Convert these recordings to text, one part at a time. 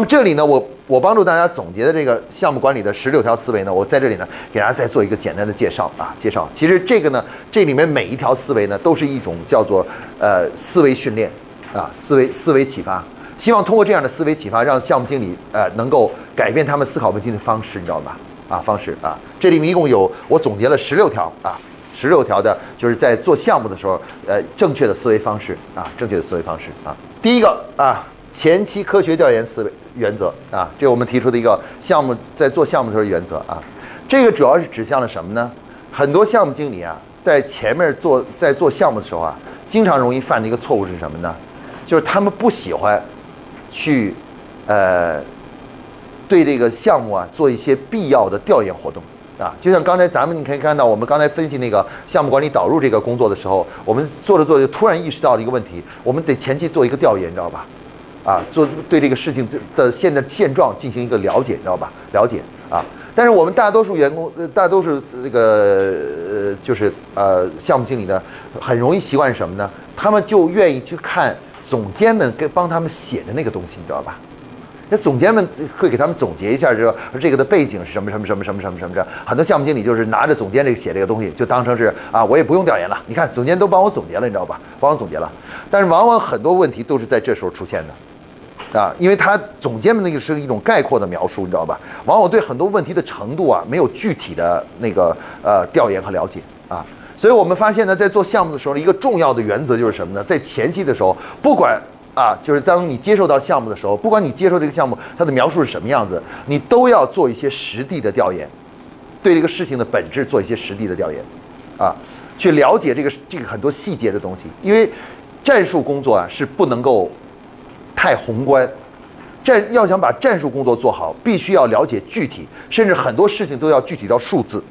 那么这里呢，我我帮助大家总结的这个项目管理的十六条思维呢，我在这里呢给大家再做一个简单的介绍啊，介绍。其实这个呢，这里面每一条思维呢，都是一种叫做呃思维训练啊，思维思维启发。希望通过这样的思维启发，让项目经理呃能够改变他们思考问题的方式，你知道吧？啊，方式啊，这里面一共有我总结了十六条啊，十六条的就是在做项目的时候，呃，正确的思维方式啊，正确的思维方式啊。第一个啊。前期科学调研思维原则啊，这是我们提出的一个项目在做项目的时候原则啊。这个主要是指向了什么呢？很多项目经理啊，在前面做在做项目的时候啊，经常容易犯的一个错误是什么呢？就是他们不喜欢去呃对这个项目啊做一些必要的调研活动啊。就像刚才咱们你可以看到，我们刚才分析那个项目管理导入这个工作的时候，我们做着做着突然意识到了一个问题，我们得前期做一个调研，你知道吧？啊，做对这个事情的现在现状进行一个了解，你知道吧？了解啊，但是我们大多数员工，呃，大多数那个呃，就是呃，项目经理呢，很容易习惯什么呢？他们就愿意去看总监们给帮他们写的那个东西，你知道吧？那总监们会给他们总结一下，就说这个的背景是什么什么什么什么什么什么这。很多项目经理就是拿着总监这个写这个东西，就当成是啊，我也不用调研了。你看总监都帮我总结了，你知道吧？帮我总结了。但是往往很多问题都是在这时候出现的。啊，因为他总监们那个是一种概括的描述，你知道吧？往往对很多问题的程度啊，没有具体的那个呃调研和了解啊。所以我们发现呢，在做项目的时候，一个重要的原则就是什么呢？在前期的时候，不管啊，就是当你接受到项目的时候，不管你接受这个项目它的描述是什么样子，你都要做一些实地的调研，对这个事情的本质做一些实地的调研，啊，去了解这个这个很多细节的东西。因为战术工作啊是不能够。太宏观，战要想把战术工作做好，必须要了解具体，甚至很多事情都要具体到数字。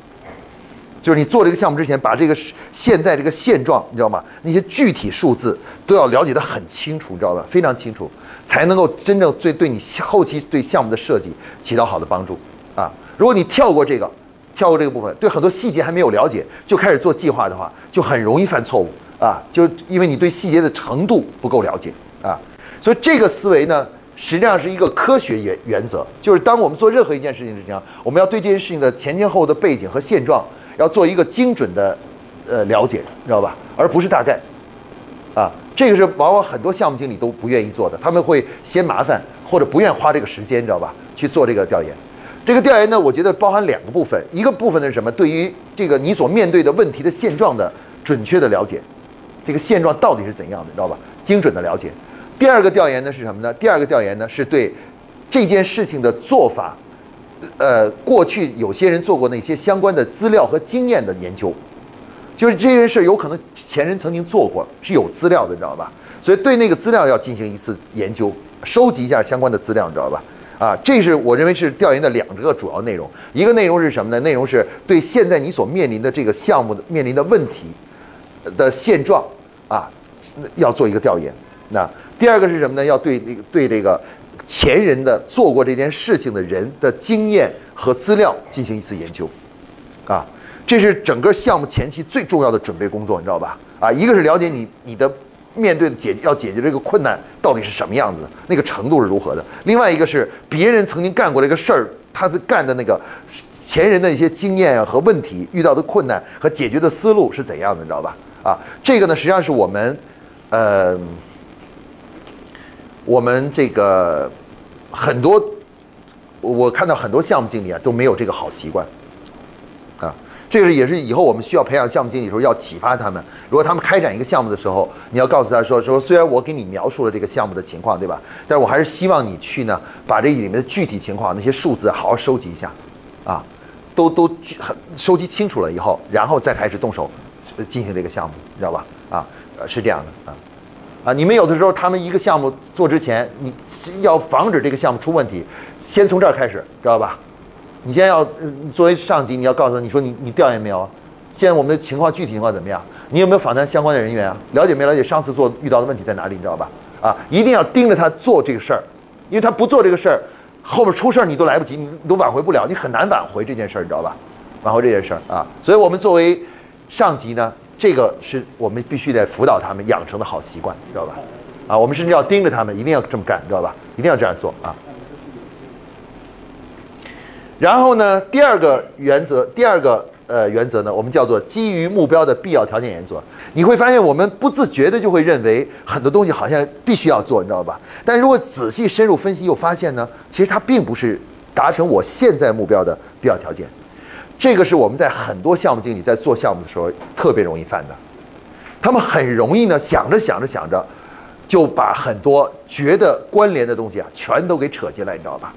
就是你做这个项目之前，把这个现在这个现状，你知道吗？那些具体数字都要了解得很清楚，你知道吧？非常清楚，才能够真正最对你后期对项目的设计起到好的帮助啊！如果你跳过这个，跳过这个部分，对很多细节还没有了解就开始做计划的话，就很容易犯错误啊！就因为你对细节的程度不够了解啊！所以这个思维呢，实际上是一个科学原原则，就是当我们做任何一件事情之前，我们要对这件事情的前前后后的背景和现状，要做一个精准的呃了解，知道吧？而不是大概，啊，这个是往往很多项目经理都不愿意做的，他们会嫌麻烦或者不愿花这个时间，知道吧？去做这个调研。这个调研呢，我觉得包含两个部分，一个部分呢是什么？对于这个你所面对的问题的现状的准确的了解，这个现状到底是怎样的，知道吧？精准的了解。第二个调研呢是什么呢？第二个调研呢是对这件事情的做法，呃，过去有些人做过那些相关的资料和经验的研究，就是这件事有可能前人曾经做过，是有资料的，你知道吧？所以对那个资料要进行一次研究，收集一下相关的资料，你知道吧？啊，这是我认为是调研的两个主要内容。一个内容是什么呢？内容是对现在你所面临的这个项目的面临的问题的现状啊，要做一个调研。那第二个是什么呢？要对那个对这个前人的做过这件事情的人的经验和资料进行一次研究，啊，这是整个项目前期最重要的准备工作，你知道吧？啊，一个是了解你你的面对解要解决这个困难到底是什么样子，那个程度是如何的；另外一个是别人曾经干过这个事儿，他是干的那个前人的一些经验和问题遇到的困难和解决的思路是怎样的，你知道吧？啊，这个呢实际上是我们，呃。我们这个很多，我看到很多项目经理啊都没有这个好习惯，啊，这个也是以后我们需要培养项目经理的时候要启发他们。如果他们开展一个项目的时候，你要告诉他说说，虽然我给你描述了这个项目的情况，对吧？但是我还是希望你去呢，把这里面的具体情况那些数字好好收集一下，啊，都都收集清楚了以后，然后再开始动手进行这个项目，知道吧？啊，是这样的啊。啊，你们有的时候，他们一个项目做之前，你要防止这个项目出问题，先从这儿开始，知道吧？你先要作为上级，你要告诉他，你说你你调研没有？现在我们的情况具体情况怎么样？你有没有访谈相关的人员啊？了解没了解上次做遇到的问题在哪里？你知道吧？啊，一定要盯着他做这个事儿，因为他不做这个事儿，后面出事儿你都来不及，你都挽回不了，你很难挽回这件事儿，你知道吧？挽回这件事儿啊，所以我们作为上级呢。这个是我们必须得辅导他们养成的好习惯，知道吧？啊，我们甚至要盯着他们，一定要这么干，知道吧？一定要这样做啊。然后呢，第二个原则，第二个呃原则呢，我们叫做基于目标的必要条件原则。你会发现，我们不自觉的就会认为很多东西好像必须要做，你知道吧？但如果仔细深入分析，又发现呢，其实它并不是达成我现在目标的必要条件。这个是我们在很多项目经理在做项目的时候特别容易犯的。他们很容易呢，想着想着想着，就把很多觉得关联的东西啊，全都给扯进来，你知道吧？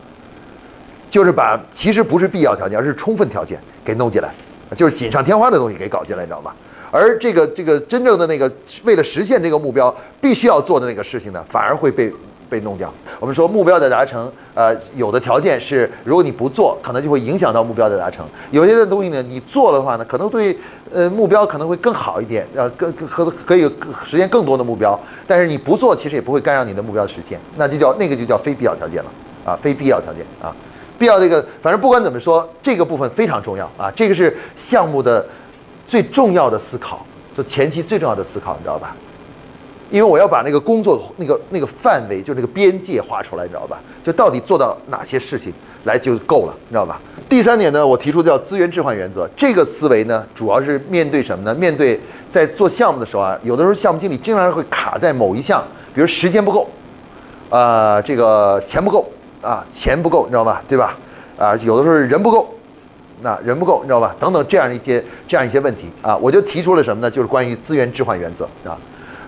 就是把其实不是必要条件，而是充分条件给弄进来，就是锦上添花的东西给搞进来，你知道吧？而这个这个真正的那个为了实现这个目标必须要做的那个事情呢，反而会被。被弄掉。我们说目标的达成，呃，有的条件是，如果你不做，可能就会影响到目标的达成。有些的东西呢，你做的话呢，可能对呃目标可能会更好一点，呃，更可可以实现更多的目标。但是你不做，其实也不会干扰你的目标的实现。那就叫那个就叫非必要条件了啊，非必要条件啊，必要这个，反正不管怎么说，这个部分非常重要啊，这个是项目的最重要的思考，就前期最重要的思考，你知道吧？因为我要把那个工作那个那个范围，就那个边界画出来，你知道吧？就到底做到哪些事情来就够了，你知道吧？第三点呢，我提出的叫资源置换原则。这个思维呢，主要是面对什么呢？面对在做项目的时候啊，有的时候项目经理经常会卡在某一项，比如时间不够，啊，这个钱不够啊，钱不够，你知道吧？对吧？啊，有的时候人不够，那人不够，你知道吧？等等这样一些这样一些问题啊，我就提出了什么呢？就是关于资源置换原则啊。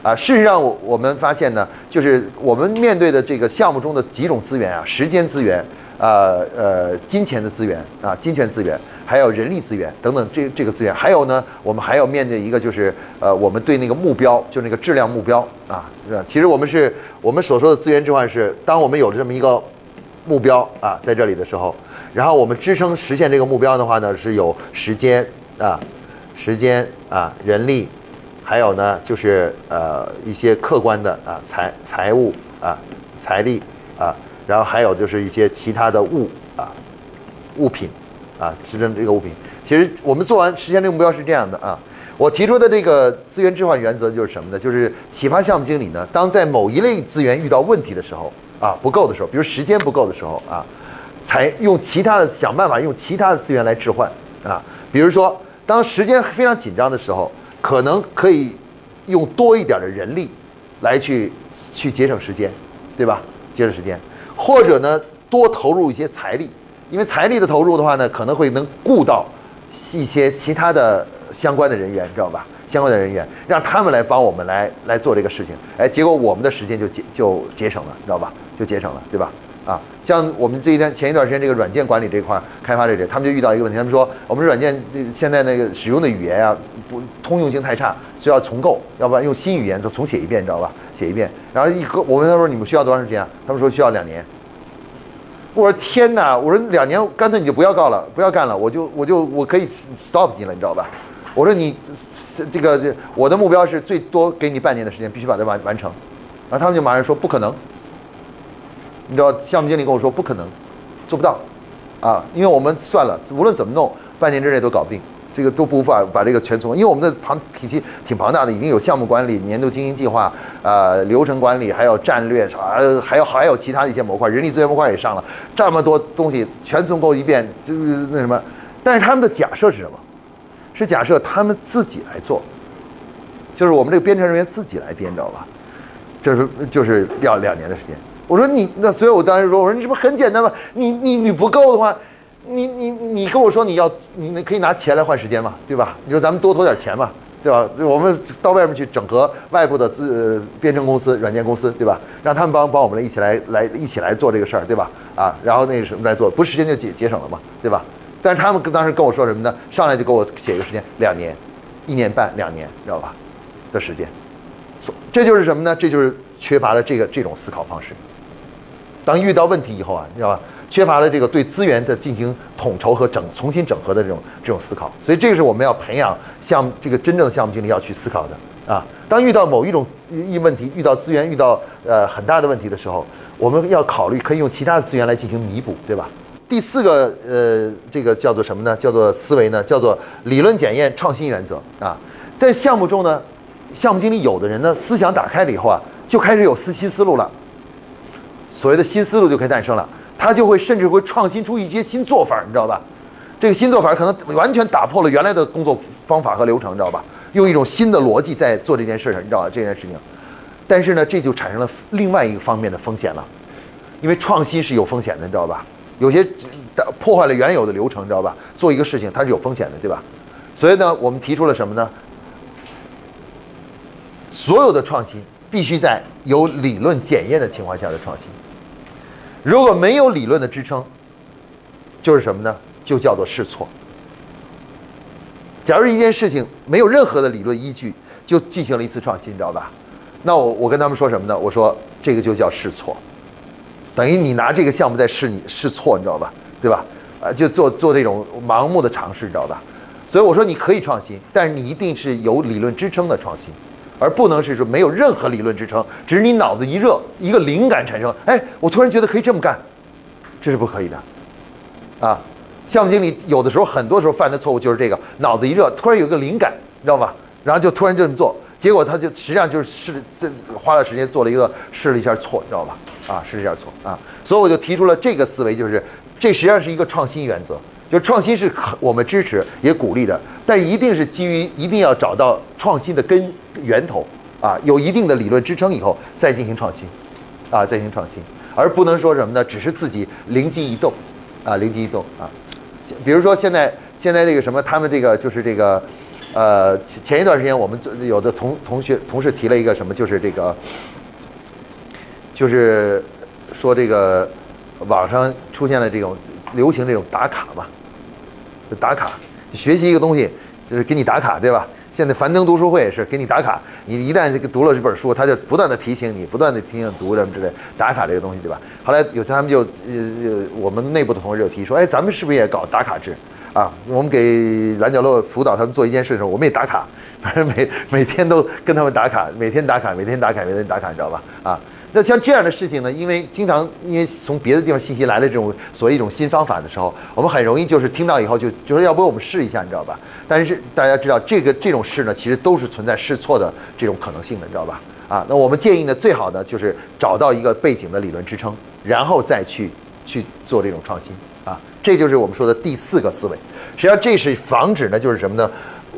啊，事实上，我我们发现呢，就是我们面对的这个项目中的几种资源啊，时间资源，呃呃，金钱的资源啊，金钱资源，还有人力资源等等，这这个资源，还有呢，我们还要面对一个就是，呃，我们对那个目标，就那个质量目标啊，是吧？其实我们是我们所说的资源置换是，当我们有了这么一个目标啊，在这里的时候，然后我们支撑实现这个目标的话呢，是有时间啊，时间啊，人力。还有呢，就是呃一些客观的啊财财务啊财力啊，然后还有就是一些其他的物啊物品啊，实证这个物品。其实我们做完实现这个目标是这样的啊，我提出的这个资源置换原则就是什么呢？就是启发项目经理呢，当在某一类资源遇到问题的时候啊不够的时候，比如时间不够的时候啊，才用其他的想办法用其他的资源来置换啊，比如说当时间非常紧张的时候。可能可以用多一点的人力来去去节省时间，对吧？节省时间，或者呢多投入一些财力，因为财力的投入的话呢，可能会能雇到一些其他的相关的人员，知道吧？相关的人员让他们来帮我们来来做这个事情，哎，结果我们的时间就节就节省了，知道吧？就节省了，对吧？啊，像我们这一天前一段时间这个软件管理这块开发这里，他们就遇到一个问题，他们说我们软件现在那个使用的语言啊不通用性太差，需要重构，要不然用新语言再重写一遍，你知道吧？写一遍，然后一个我问他说你们需要多长时间啊？他们说需要两年。我说天哪，我说两年干脆你就不要告了，不要干了，我就我就我可以 stop 你了，你知道吧？我说你这个这我的目标是最多给你半年的时间，必须把它完完成，然后他们就马上说不可能。你知道项目经理跟我说不可能，做不到，啊，因为我们算了，无论怎么弄，半年之内都搞定，这个都无法把这个全从，因为我们的庞体系挺庞大的，已经有项目管理、年度经营计划、啊流程管理，还有战略，啊还有还有其他一些模块，人力资源模块也上了，这么多东西全重构一遍，这那什么？但是他们的假设是什么？是假设他们自己来做，就是我们这个编程人员自己来编，知道吧？就是就是要两年的时间。我说你那，所以我当时说，我说你这不很简单吗？你你你不够的话，你你你跟我说你要，你可以拿钱来换时间嘛，对吧？你说咱们多投点钱嘛，对吧？我们到外面去整合外部的资呃编程公司、软件公司，对吧？让他们帮帮我们一起来来一起来做这个事儿，对吧？啊，然后那个什么来做，不时间就节节省了嘛，对吧？但是他们当时跟我说什么呢？上来就给我写一个时间，两年、一年半、两年，知道吧？的时间，所这就是什么呢？这就是缺乏了这个这种思考方式。当遇到问题以后啊，你知道吧？缺乏了这个对资源的进行统筹和整重新整合的这种这种思考，所以这个是我们要培养项目这个真正的项目经理要去思考的啊。当遇到某一种一问题，遇到资源遇到呃很大的问题的时候，我们要考虑可以用其他的资源来进行弥补，对吧？第四个呃，这个叫做什么呢？叫做思维呢？叫做理论检验创新原则啊。在项目中呢，项目经理有的人呢，思想打开了以后啊，就开始有思新思路了。所谓的新思路就可以诞生了。他就会甚至会创新出一些新做法，你知道吧？这个新做法可能完全打破了原来的工作方法和流程，知道吧？用一种新的逻辑在做这件事上，你知道吧？这件事情，但是呢，这就产生了另外一个方面的风险了，因为创新是有风险的，你知道吧？有些破坏了原有的流程，知道吧？做一个事情它是有风险的，对吧？所以呢，我们提出了什么呢？所有的创新必须在有理论检验的情况下的创新。如果没有理论的支撑，就是什么呢？就叫做试错。假如一件事情没有任何的理论依据，就进行了一次创新，你知道吧？那我我跟他们说什么呢？我说这个就叫试错，等于你拿这个项目在试你试错，你知道吧？对吧？啊，就做做这种盲目的尝试，你知道吧？所以我说你可以创新，但是你一定是有理论支撑的创新，而不能是说没有任何理论支撑，只是你脑子一热，一个灵感产生，哎，我突然觉得可以这么干，这是不可以的，啊。项目经理有的时候，很多时候犯的错误就是这个：脑子一热，突然有一个灵感，你知道吧？然后就突然这么做，结果他就实际上就是试，这花了时间做了一个试了一下错，你知道吧？啊，试了一下错啊，所以我就提出了这个思维，就是这实际上是一个创新原则，就创新是我们支持也鼓励的，但一定是基于一定要找到创新的根源头啊，有一定的理论支撑以后再进行创新，啊，再进行创新，而不能说什么呢？只是自己灵机一动，啊，灵机一动啊。比如说现在现在这个什么，他们这个就是这个，呃，前一段时间我们有的同同学同事提了一个什么，就是这个，就是说这个网上出现了这种流行这种打卡嘛，打卡，学习一个东西就是给你打卡，对吧？现在樊登读书会也是给你打卡，你一旦这个读了这本书，他就不断的提醒你，不断的提醒读什么之类，打卡这个东西，对吧？后来有他们就呃，我们内部的同事就提说，哎，咱们是不是也搞打卡制啊？我们给蓝角落辅导他们做一件事的时候，我们也打卡，反正每每天都跟他们打卡，每天打卡，每天打卡，每天打卡，你知道吧？啊。那像这样的事情呢？因为经常因为从别的地方信息来了这种所谓一种新方法的时候，我们很容易就是听到以后就就说要不我们试一下，你知道吧？但是大家知道这个这种试呢，其实都是存在试错的这种可能性的，你知道吧？啊，那我们建议呢，最好呢就是找到一个背景的理论支撑，然后再去去做这种创新啊，这就是我们说的第四个思维。实际上这是防止呢，就是什么呢？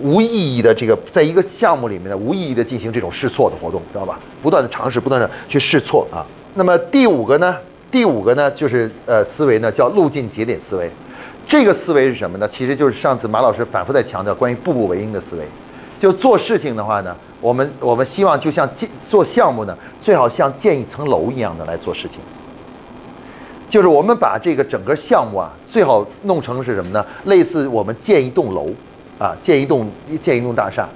无意义的这个，在一个项目里面呢，无意义的进行这种试错的活动，知道吧？不断的尝试，不断的去试错啊。那么第五个呢？第五个呢，就是呃思维呢，叫路径节点思维。这个思维是什么呢？其实就是上次马老师反复在强调关于步步为营的思维。就做事情的话呢，我们我们希望就像建做项目呢，最好像建一层楼一样的来做事情。就是我们把这个整个项目啊，最好弄成是什么呢？类似我们建一栋楼。啊，建一栋建一栋大厦，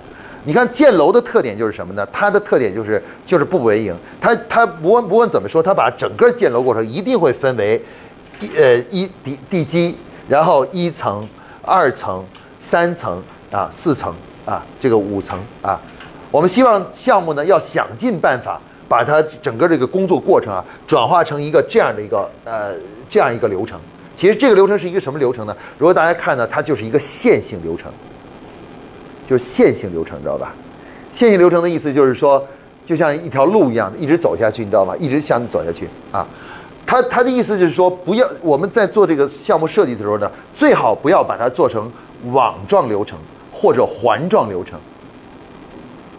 你看建楼的特点就是什么呢？它的特点就是就是步步为营。它它不问不问怎么说，它把整个建楼过程一定会分为一呃一地地基，然后一层、二层、三层啊、四层啊，这个五层啊。我们希望项目呢要想尽办法把它整个这个工作过程啊转化成一个这样的一个呃这样一个流程。其实这个流程是一个什么流程呢？如果大家看呢，它就是一个线性流程。就是线性流程，知道吧？线性流程的意思就是说，就像一条路一样，一直走下去，你知道吗？一直向走下去啊。他他的意思就是说，不要我们在做这个项目设计的时候呢，最好不要把它做成网状流程或者环状流程。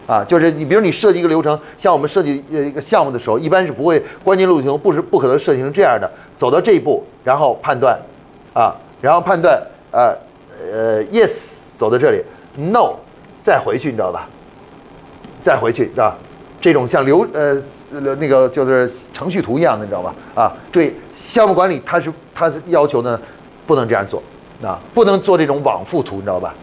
啊，就是你比如你设计一个流程，像我们设计呃一个项目的时候，一般是不会关键路径不是不可能设计成这样的，走到这一步，然后判断，啊，然后判断，呃呃，yes，走到这里。no，再回去，你知道吧？再回去，啊？这种像流呃那个就是程序图一样的，你知道吧？啊，注意项目管理，它是它要求呢，不能这样做啊，不能做这种往复图，你知道吧？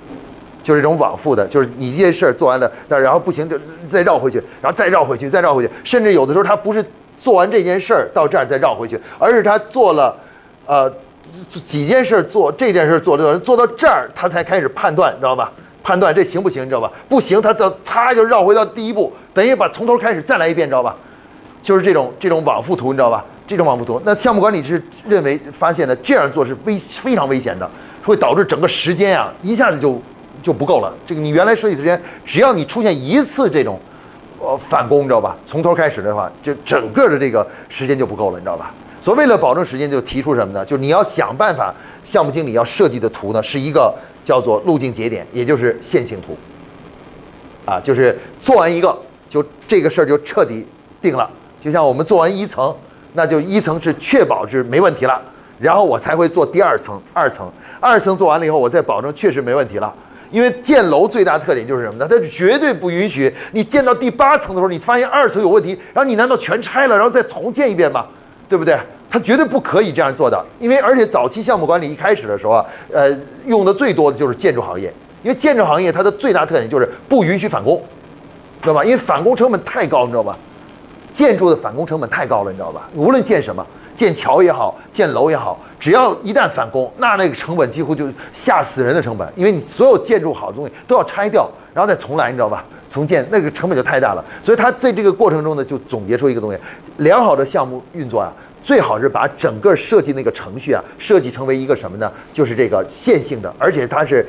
就是这种往复的，就是你这件事儿做完了，但然后不行就再绕回去，然后再绕回去，再绕回去，甚至有的时候他不是做完这件事儿到这儿再绕回去，而是他做了呃几件事做这件事做做做到这儿，他才开始判断，你知道吧？判断这行不行，你知道吧？不行，他就他就绕回到第一步，等于把从头开始再来一遍，知道吧？就是这种这种往复图，你知道吧？这种往复图，那项目管理是认为发现呢，这样做是危非常危险的，会导致整个时间啊一下子就就不够了。这个你原来设计时间，只要你出现一次这种呃返工，你知道吧？从头开始的话，就整个的这个时间就不够了，你知道吧？所以为了保证时间，就提出什么呢？就是你要想办法，项目经理要设计的图呢，是一个叫做路径节点，也就是线性图。啊，就是做完一个，就这个事儿就彻底定了。就像我们做完一层，那就一层是确保是没问题了，然后我才会做第二层、二层。二层做完了以后，我再保证确实没问题了。因为建楼最大特点就是什么呢？它绝对不允许你建到第八层的时候，你发现二层有问题，然后你难道全拆了，然后再重建一遍吗？对不对？它绝对不可以这样做的。因为而且早期项目管理一开始的时候啊，呃，用的最多的就是建筑行业，因为建筑行业它的最大特点就是不允许返工，知道吧？因为返工成本太高，你知道吧？建筑的返工成本太高了，你知道吧？无论建什么，建桥也好，建楼也好。只要一旦返工，那那个成本几乎就吓死人的成本，因为你所有建筑好的东西都要拆掉，然后再重来，你知道吧？重建那个成本就太大了。所以他在这个过程中呢，就总结出一个东西：良好的项目运作啊，最好是把整个设计那个程序啊，设计成为一个什么呢？就是这个线性的，而且它是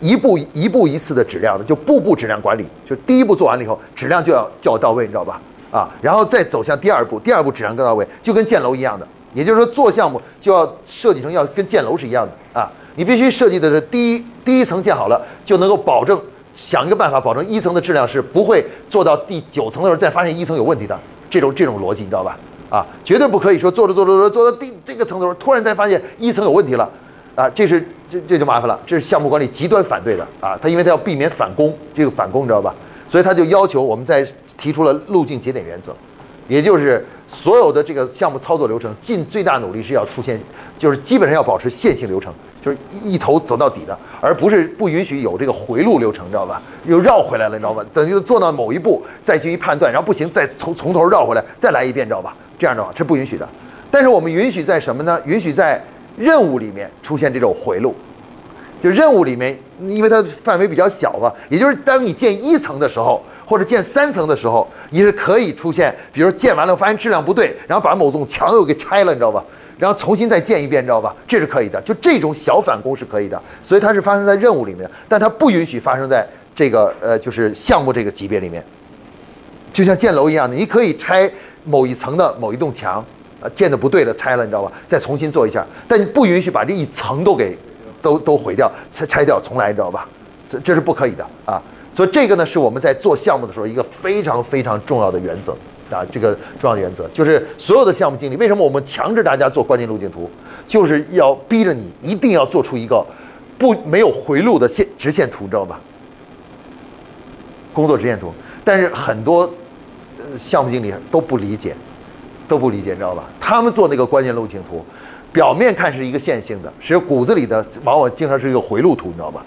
一步一步一次的质量的，就步步质量管理。就第一步做完了以后，质量就要就要到位，你知道吧？啊，然后再走向第二步，第二步质量更到位，就跟建楼一样的。也就是说，做项目就要设计成要跟建楼是一样的啊！你必须设计的是第一第一层建好了，就能够保证想一个办法保证一层的质量是不会做到第九层的时候再发现一层有问题的这种这种逻辑，你知道吧？啊，绝对不可以说做着做着做做到第这个层的时候突然再发现一层有问题了啊！这是这这就麻烦了，这是项目管理极端反对的啊！他因为他要避免返工，这个返工你知道吧？所以他就要求我们在提出了路径节点原则，也就是。所有的这个项目操作流程，尽最大努力是要出现，就是基本上要保持线性流程，就是一头走到底的，而不是不允许有这个回路流程，知道吧？又绕回来了，你知道吧？等于做到某一步再进行判断，然后不行再从从头绕回来再来一遍，知道吧？这样的话是不允许的。但是我们允许在什么呢？允许在任务里面出现这种回路，就任务里面，因为它范围比较小嘛，也就是当你建一层的时候。或者建三层的时候，你是可以出现，比如建完了发现质量不对，然后把某栋墙又给拆了，你知道吧？然后重新再建一遍，你知道吧？这是可以的，就这种小返工是可以的。所以它是发生在任务里面，但它不允许发生在这个呃，就是项目这个级别里面。就像建楼一样的，你可以拆某一层的某一栋墙，呃，建的不对了，拆了，你知道吧？再重新做一下，但你不允许把这一层都给都都毁掉，拆拆掉重来，你知道吧？这这是不可以的啊。所以这个呢，是我们在做项目的时候一个非常非常重要的原则啊。这个重要的原则就是所有的项目经理，为什么我们强制大家做关键路径图，就是要逼着你一定要做出一个不没有回路的线直线图，知道吧？工作直线图。但是很多项目经理都不理解，都不理解，知道吧？他们做那个关键路径图，表面看是一个线性的，实际上骨子里的往往经常是一个回路图，你知道吧？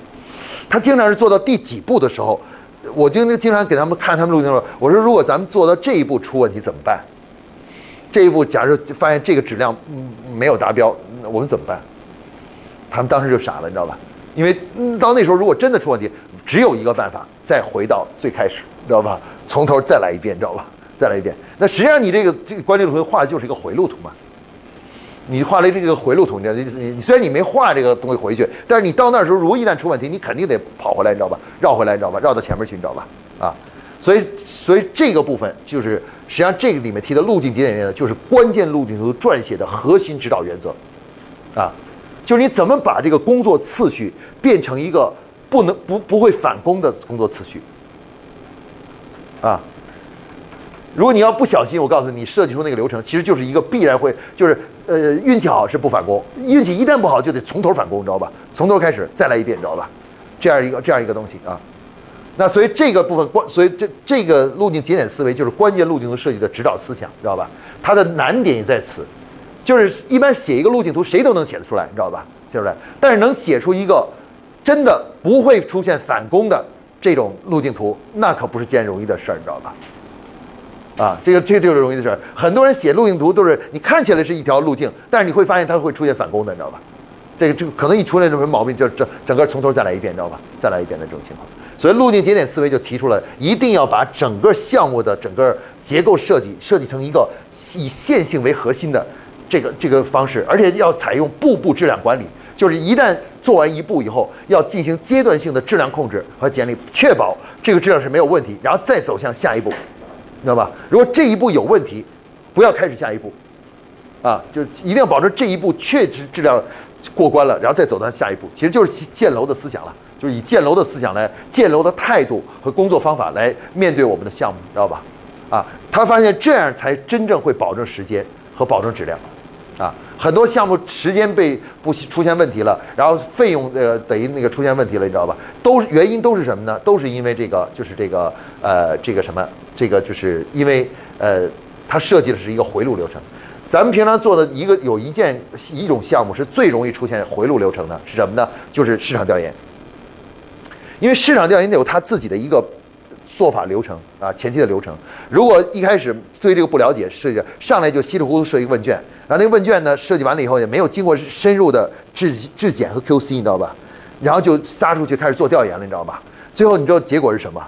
他经常是做到第几步的时候，我就经常给他们看他们录音我说如果咱们做到这一步出问题怎么办？这一步假如发现这个质量嗯没有达标，我们怎么办？他们当时就傻了，你知道吧？因为到那时候如果真的出问题，只有一个办法，再回到最开始，知道吧？从头再来一遍，知道吧？再来一遍。那实际上你这个这个关键路图画的就是一个回路图嘛。你画了这个回路图，你你你虽然你没画这个东西回去，但是你到那时候如果一旦出问题，你肯定得跑回来，你知道吧？绕回来，你知道吧？绕到前面去，你知道吧？啊，所以所以这个部分就是实际上这个里面提的路径节点原则，就是关键路径图撰写的核心指导原则，啊，就是你怎么把这个工作次序变成一个不能不不会返工的工作次序，啊。如果你要不小心，我告诉你，设计出那个流程，其实就是一个必然会，就是呃运气好是不返工，运气一旦不好就得从头返工，你知道吧？从头开始再来一遍，你知道吧？这样一个这样一个东西啊。那所以这个部分关，所以这这个路径节点思维就是关键路径图设计的指导思想，知道吧？它的难点也在此，就是一般写一个路径图谁都能写得出来，你知道吧？写出来，但是能写出一个真的不会出现返工的这种路径图，那可不是件容易的事儿，你知道吧？啊，这个这个就是容易的事儿。很多人写路径图都是你看起来是一条路径，但是你会发现它会出现返工的，你知道吧？这个这个可能一出来什么毛病，就整整个从头再来一遍，你知道吧？再来一遍的这种情况。所以路径节点思维就提出了，一定要把整个项目的整个结构设计设计成一个以线性为核心的这个这个方式，而且要采用步步质量管理，就是一旦做完一步以后，要进行阶段性的质量控制和监理，确保这个质量是没有问题，然后再走向下一步。知道吧？如果这一步有问题，不要开始下一步，啊，就一定要保证这一步确实质量过关了，然后再走到下一步，其实就是建楼的思想了，就是以建楼的思想来建楼的态度和工作方法来面对我们的项目，知道吧？啊，他发现这样才真正会保证时间和保证质量。啊，很多项目时间被不出现问题了，然后费用呃等于那个出现问题了，你知道吧？都是原因都是什么呢？都是因为这个就是这个呃这个什么这个就是因为呃它设计的是一个回路流程。咱们平常做的一个有一件一种项目是最容易出现回路流程的，是什么呢？就是市场调研。因为市场调研得有它自己的一个。做法流程啊，前期的流程。如果一开始对这个不了解，设计上来就稀里糊涂设一个问卷，然后那个问卷呢设计完了以后也没有经过深入的质质检和 QC，你知道吧？然后就撒出去开始做调研了，你知道吧？最后你知道结果是什么？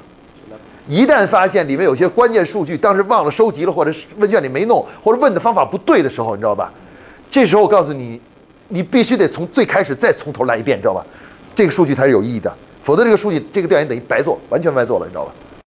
一旦发现里面有些关键数据当时忘了收集了，或者问卷里没弄，或者问的方法不对的时候，你知道吧？这时候我告诉你，你必须得从最开始再从头来一遍，你知道吧？这个数据才是有意义的，否则这个数据这个调研等于白做，完全白做了，你知道吧？